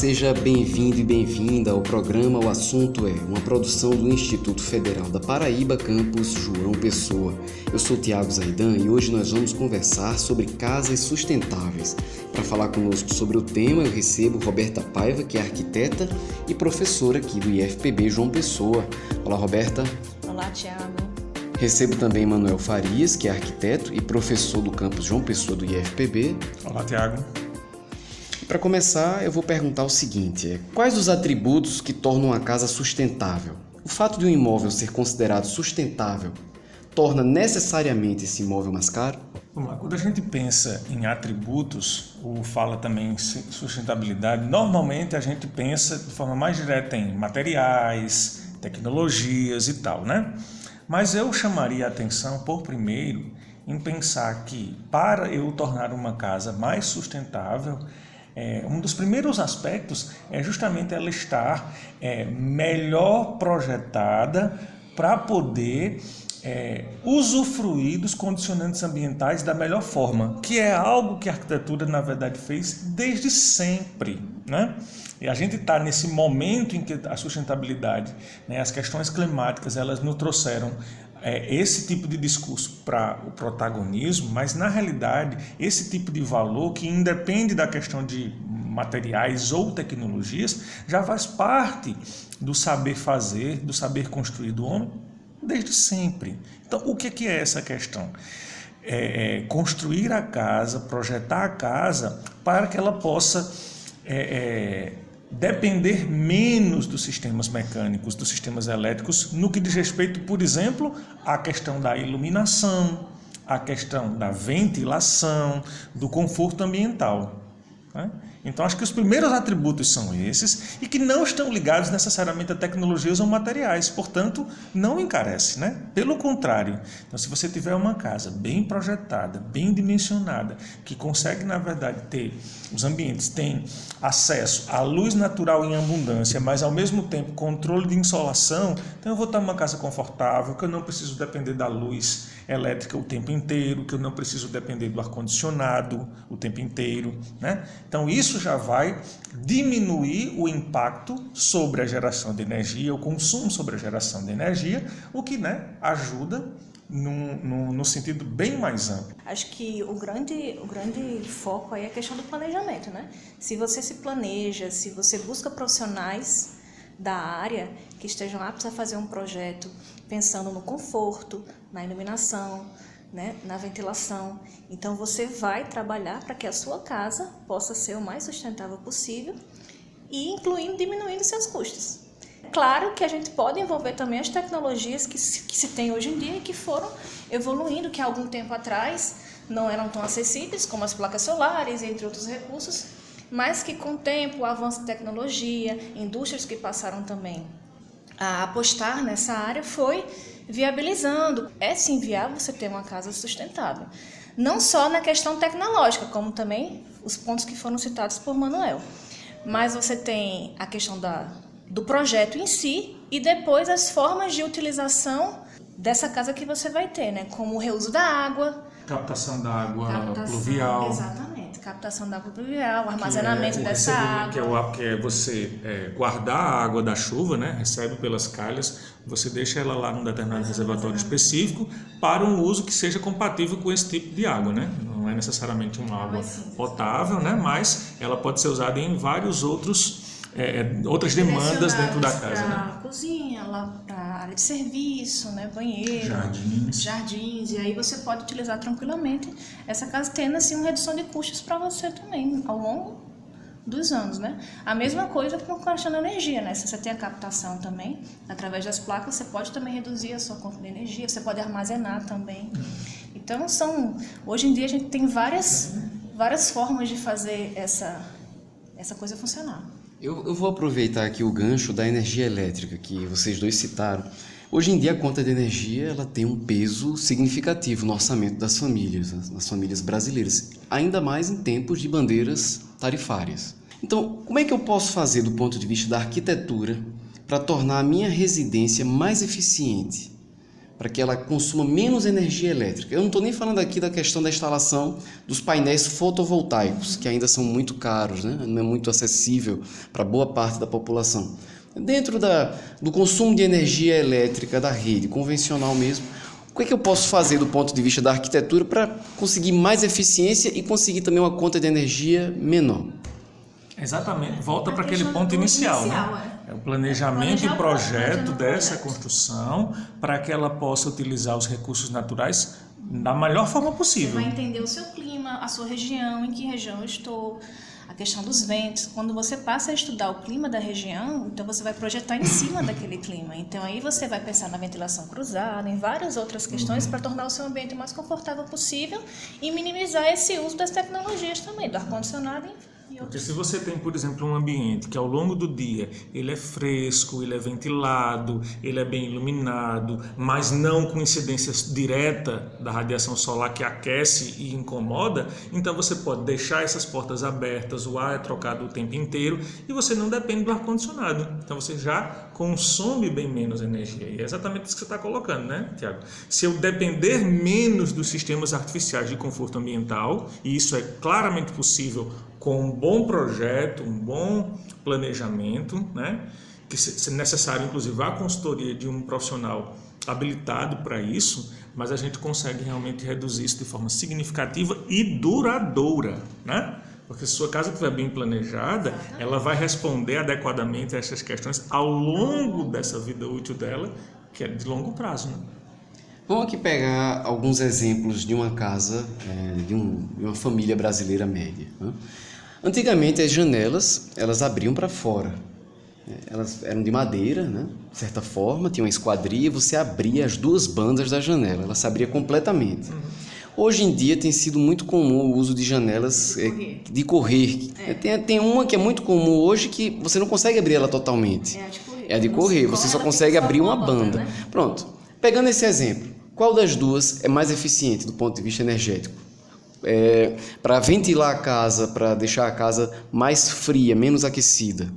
Olá, seja bem-vindo e bem-vinda ao programa O Assunto é, uma produção do Instituto Federal da Paraíba, campus João Pessoa. Eu sou Tiago Zaidan e hoje nós vamos conversar sobre casas sustentáveis. Para falar conosco sobre o tema, eu recebo Roberta Paiva, que é arquiteta e professora aqui do IFPB João Pessoa. Olá, Roberta. Olá, Tiago. Recebo também Manuel Farias, que é arquiteto e professor do campus João Pessoa do IFPB. Olá, Tiago. Para começar, eu vou perguntar o seguinte: quais os atributos que tornam uma casa sustentável? O fato de um imóvel ser considerado sustentável torna necessariamente esse imóvel mais caro? Vamos lá. Quando a gente pensa em atributos, ou fala também em sustentabilidade, normalmente a gente pensa de forma mais direta em materiais, tecnologias e tal, né? Mas eu chamaria a atenção, por primeiro, em pensar que para eu tornar uma casa mais sustentável, é, um dos primeiros aspectos é justamente ela estar é, melhor projetada para poder é, usufruir dos condicionantes ambientais da melhor forma, que é algo que a arquitetura, na verdade, fez desde sempre. Né? E a gente está nesse momento em que a sustentabilidade, né, as questões climáticas, elas nos trouxeram é, esse tipo de discurso para o protagonismo, mas na realidade esse tipo de valor que independe da questão de materiais ou tecnologias já faz parte do saber fazer, do saber construir do homem desde sempre. Então, o que é essa questão? É, é construir a casa, projetar a casa para que ela possa é, é depender menos dos sistemas mecânicos, dos sistemas elétricos, no que diz respeito, por exemplo, à questão da iluminação, à questão da ventilação, do conforto ambiental. Né? Então, acho que os primeiros atributos são esses e que não estão ligados necessariamente a tecnologias ou materiais, portanto, não encarece, né? Pelo contrário, então, se você tiver uma casa bem projetada, bem dimensionada, que consegue, na verdade, ter os ambientes, tem acesso à luz natural em abundância, mas ao mesmo tempo controle de insolação, então eu vou estar numa casa confortável, que eu não preciso depender da luz elétrica o tempo inteiro, que eu não preciso depender do ar-condicionado o tempo inteiro. Né? Então, isso já vai diminuir o impacto sobre a geração de energia, o consumo sobre a geração de energia, o que né, ajuda no, sentido bem mais amplo. Acho que o grande, o grande foco aí é a questão do planejamento, né? Se você se planeja, se você busca profissionais da área que estejam aptos a fazer um projeto pensando no conforto, na iluminação, né, na ventilação. Então você vai trabalhar para que a sua casa possa ser o mais sustentável possível e incluindo diminuindo seus custos. Claro que a gente pode envolver também as tecnologias que se, que se tem hoje em dia e que foram evoluindo, que há algum tempo atrás não eram tão acessíveis, como as placas solares, entre outros recursos, mas que com o tempo, o avanço de tecnologia, indústrias que passaram também a apostar nessa área, foi viabilizando. É sim viável você ter uma casa sustentável. Não só na questão tecnológica, como também os pontos que foram citados por Manuel. Mas você tem a questão da, do projeto em si e depois as formas de utilização dessa casa que você vai ter, né? Como o reuso da água. Captação da água captação, pluvial. Exatamente captação da água pluvial, o armazenamento é dessa água. Que é, o, que é você é, guardar a água da chuva, né? recebe pelas calhas, você deixa ela lá num determinado reservatório específico para um uso que seja compatível com esse tipo de água. Né? Não é necessariamente uma água potável, né? mas ela pode ser usada em vários outros é, é outras demandas dentro da casa. Né? cozinha, lá para área de serviço, né? banheiro, jardins. jardins. E aí você pode utilizar tranquilamente essa casa, tendo assim uma redução de custos para você também ao longo dos anos, né? A mesma coisa com a questão da energia, né? Se você tem a captação também, através das placas, você pode também reduzir a sua conta de energia, você pode armazenar também. Então, são... Hoje em dia a gente tem várias, várias formas de fazer essa, essa coisa funcionar. Eu, eu, vou aproveitar aqui o gancho da energia elétrica que vocês dois citaram. Hoje em dia a conta de energia ela tem um peso significativo no orçamento das famílias, das famílias brasileiras, ainda mais em tempos de bandeiras tarifárias. Então, como é que eu posso fazer do ponto de vista da arquitetura para tornar a minha residência mais eficiente? Para que ela consuma menos energia elétrica. Eu não estou nem falando aqui da questão da instalação dos painéis fotovoltaicos, que ainda são muito caros, né? não é muito acessível para boa parte da população. Dentro da, do consumo de energia elétrica da rede convencional mesmo, o que, é que eu posso fazer do ponto de vista da arquitetura para conseguir mais eficiência e conseguir também uma conta de energia menor? Exatamente, volta para aquele ponto inicial, inicial né? É. o planejamento e projeto dessa projeto. construção para que ela possa utilizar os recursos naturais da melhor forma possível. Você vai entender o seu clima, a sua região, em que região eu estou, a questão dos ventos. Quando você passa a estudar o clima da região, então você vai projetar em cima daquele clima. Então aí você vai pensar na ventilação cruzada, em várias outras questões uhum. para tornar o seu ambiente o mais confortável possível e minimizar esse uso das tecnologias também, do ar-condicionado, enfim. Porque se você tem, por exemplo, um ambiente que ao longo do dia ele é fresco, ele é ventilado, ele é bem iluminado, mas não com incidência direta da radiação solar que aquece e incomoda, então você pode deixar essas portas abertas, o ar é trocado o tempo inteiro e você não depende do ar-condicionado. Então você já consome bem menos energia. E é exatamente isso que você está colocando, né, Tiago? Se eu depender menos dos sistemas artificiais de conforto ambiental, e isso é claramente possível com um bom projeto, um bom planejamento, né? que é necessário inclusive a consultoria de um profissional habilitado para isso, mas a gente consegue realmente reduzir isso de forma significativa e duradoura, né? Porque se sua casa estiver bem planejada, ela vai responder adequadamente a essas questões ao longo dessa vida útil dela, que é de longo prazo. Né? Vamos aqui pegar alguns exemplos de uma casa, é, de, um, de, uma família brasileira média. Né? Antigamente as janelas elas abriam para fora. Elas eram de madeira, né? de certa forma, tinha uma esquadria, você abria as duas bandas da janela, ela se abria completamente. Uhum. Hoje em dia tem sido muito comum o uso de janelas de correr. De correr. É. Tem, tem uma que é muito comum hoje que você não consegue abrir ela totalmente. É a de correr. É a de correr, você só consegue abrir uma banda. Né? Pronto. Pegando esse exemplo, qual das duas é mais eficiente do ponto de vista energético? é, para ventilar a casa, para deixar a casa mais fria, menos aquecida.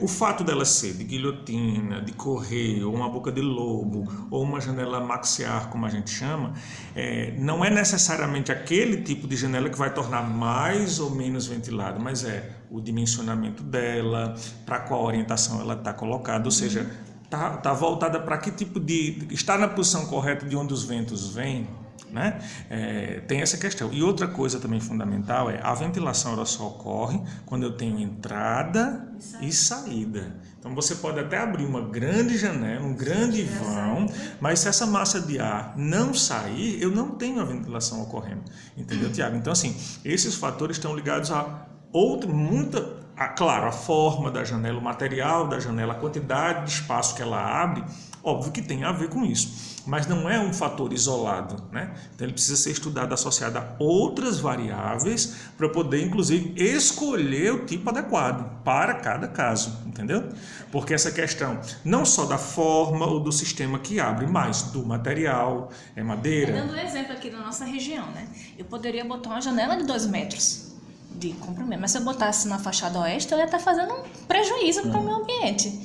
O fato dela ser de guilhotina, de correr, ou uma boca de lobo, ou uma janela maxiar, como a gente chama, é, não é necessariamente aquele tipo de janela que vai tornar mais ou menos ventilado, mas é o dimensionamento dela, para qual orientação ela está colocada, ou seja, está tá voltada para que tipo de. está na posição correta de onde os ventos vêm né? É, tem essa questão. E outra coisa também fundamental é a ventilação ela só ocorre quando eu tenho entrada e saída. Então você pode até abrir uma grande janela, um grande vão, mas se essa massa de ar não sair, eu não tenho a ventilação ocorrendo. Entendeu, Tiago? Então, assim, esses fatores estão ligados a outra, muita. A, claro, a forma da janela, o material da janela, a quantidade de espaço que ela abre, óbvio que tem a ver com isso mas não é um fator isolado, né? Então ele precisa ser estudado associado a outras variáveis para poder, inclusive, escolher o tipo adequado para cada caso, entendeu? Porque essa questão não só da forma ou do sistema que abre, mas do material, é madeira. Dando um exemplo aqui da nossa região, né? Eu poderia botar uma janela de dois metros de comprimento, mas se eu botasse na fachada oeste, eu ia estar fazendo um prejuízo para o meu ambiente,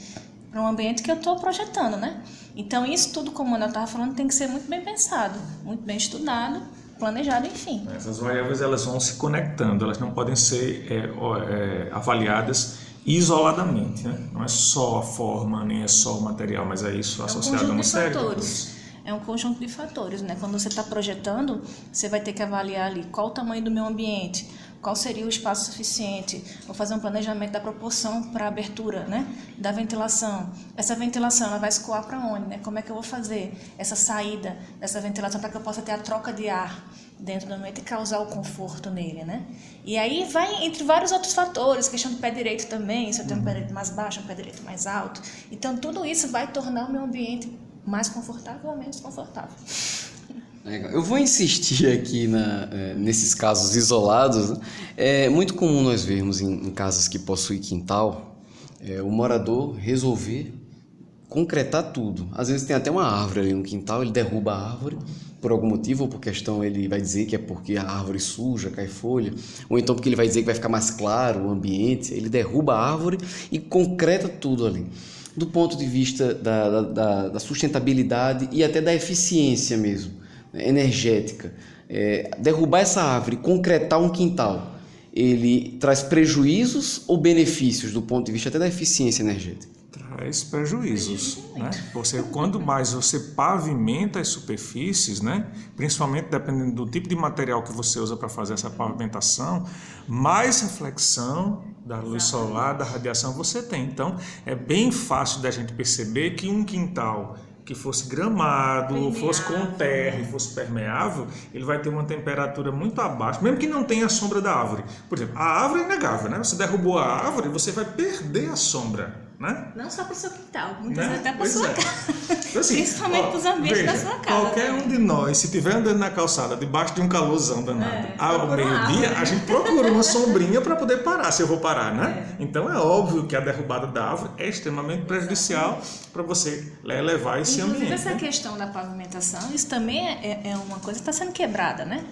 para um ambiente que eu estou projetando, né? Então, isso tudo, como eu estava falando, tem que ser muito bem pensado, muito bem estudado, planejado, enfim. Essas variáveis elas vão se conectando, elas não podem ser é, é, avaliadas isoladamente. Né? Não é só a forma, nem é só o material, mas é isso é associado um a uma série. É um conjunto de fatores, né? Quando você está projetando, você vai ter que avaliar ali qual o tamanho do meu ambiente, qual seria o espaço suficiente, vou fazer um planejamento da proporção para a abertura, né, da ventilação. Essa ventilação ela vai escoar para onde, né? Como é que eu vou fazer essa saída dessa ventilação para que eu possa ter a troca de ar dentro do ambiente e causar o conforto nele, né? E aí vai entre vários outros fatores, questão do pé direito também, se eu tenho um pé direito mais baixo, um pé direito mais alto. Então tudo isso vai tornar o meu ambiente mais confortável ou menos confortável. Eu vou insistir aqui na, é, nesses casos isolados. É muito comum nós vermos em, em casas que possuem quintal é, o morador resolver concretar tudo. Às vezes tem até uma árvore ali no quintal, ele derruba a árvore por algum motivo, ou por questão ele vai dizer que é porque a árvore suja, cai folha, ou então porque ele vai dizer que vai ficar mais claro o ambiente, ele derruba a árvore e concreta tudo ali. do ponto de vista da, da, da sustentabilidade e até da eficiência mesmo, energética. É, derrubar essa árvore, concretar um quintal, ele traz prejuízos ou benefícios do ponto de vista até da eficiência energética? traz prejuízos, né? Você quando mais você pavimenta as superfícies, né? Principalmente dependendo do tipo de material que você usa para fazer essa pavimentação, mais reflexão da luz solar, da radiação você tem. Então, é bem fácil da gente perceber que um quintal que fosse gramado, permeável. fosse com terra e fosse permeável, ele vai ter uma temperatura muito abaixo, mesmo que não tenha a sombra da árvore. Por exemplo, a árvore é inegável, né? Você derrubou a árvore, você vai perder a sombra. Né? Não só para o seu quintal, muitas né? vezes até para sua é. casa. Então, assim, Principalmente para os ambientes veja, da sua casa. Qualquer um de nós, se estiver andando na calçada, debaixo de um calorzão danado, é, ao meio-dia, a gente procura uma sombrinha para poder parar, se eu vou parar, né? É. Então é óbvio que a derrubada da árvore é extremamente prejudicial para você levar esse Inclusive, ambiente. essa né? questão da pavimentação, isso também é, é uma coisa que está sendo quebrada, né?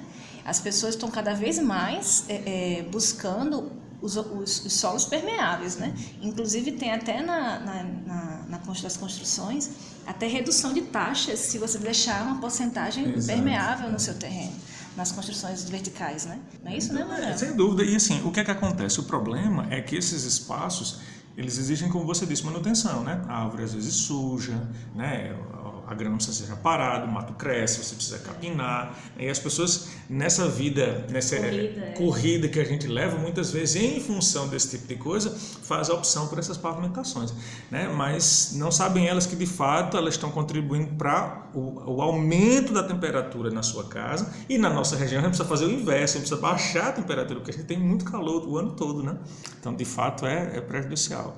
As pessoas estão cada vez mais é, é buscando os, os, os, solos permeáveis, né? Inclusive tem até na, na, na, na das construções até redução de taxas se você deixar uma porcentagem Exato. permeável no seu terreno nas construções verticais, né? Não é isso, né, Manuel? Sem dúvida. E assim, o que é que acontece? O problema é que esses espaços eles exigem, como você disse, manutenção, né? A árvore às vezes suja, né? A grama precisa ser parada, o mato cresce, você precisa capinar. E as pessoas, nessa vida, nessa corrida, é. corrida que a gente leva, muitas vezes, em função desse tipo de coisa, faz a opção por essas pavimentações. Né? Mas não sabem elas que, de fato, elas estão contribuindo para o, o, aumento da temperatura na sua casa. E na nossa região, a gente precisa fazer o inverso, a gente precisa baixar a temperatura, porque a gente tem muito calor o ano todo. Né? Então, de fato, é, é prejudicial.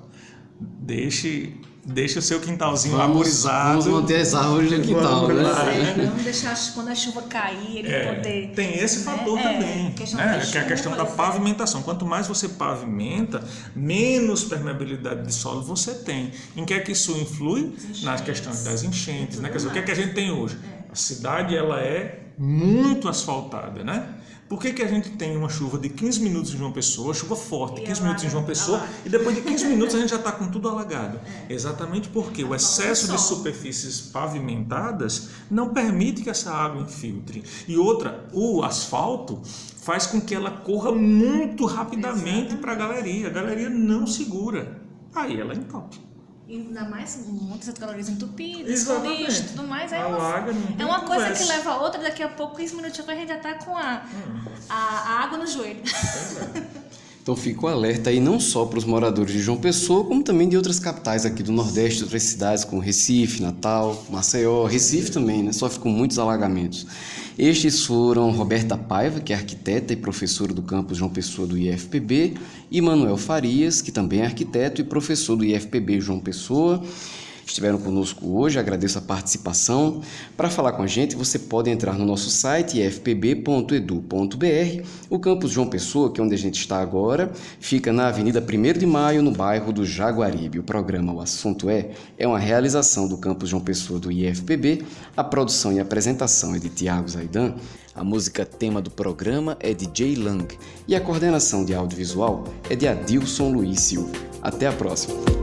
Deixe Deixa o seu quintalzinho vamos, arborizado. Vamos manter as árvores no quintal, né? É, vamos deixar quando a chuva cair, ele é, poder. Tem esse né? fator é, também, né? que é a questão da pavimentação. Quanto mais você pavimenta, menos permeabilidade de solo você tem. Em que é que isso influi? Nas questões das enchentes, né? Quer dizer, o que é que a gente tem hoje? É. A cidade ela é muito asfaltada, né? Por que, que a gente tem uma chuva de 15 minutos em João Pessoa, chuva forte, 15 minutos em João Pessoa, e depois de 15 minutos a gente já está com tudo alagado? É. Exatamente porque o excesso de superfícies pavimentadas não permite que essa água infiltre. E outra, o asfalto faz com que ela corra muito rapidamente para a galeria. A galeria não segura. Aí ela entope ainda mais muitas calorias entupidas, lixo tudo mais. É uma, é uma coisa que leva a outra, daqui a pouco, 15 minutinhos, a gente já está com a, hum. a, a, água no joelho. Então fico alerta aí não só para os moradores de João Pessoa, como também de outras capitais aqui do Nordeste, outras cidades como Recife, Natal, Maceió, Recife também, né? Sofre com muitos alagamentos. Estes foram Roberta Paiva, que é arquiteta e professora do campus João Pessoa do IFPB, e Manuel Farias, que também é arquiteto e professor do IFPB João Pessoa estiveram conosco hoje. Agradeço a participação. Para falar com a gente, você pode entrar no nosso site fpb.edu.br. O campus João Pessoa, que é onde a gente está agora, fica na Avenida 1 de Maio, no bairro do Jaguaribe. O programa O Assunto É é uma realização do campus João Pessoa do IFPB. A produção e apresentação é de Tiago Zaidan. A música tema do programa é de Jay Lang e a coordenação de audiovisual é de Adilson Luiz Silva. Até a próxima!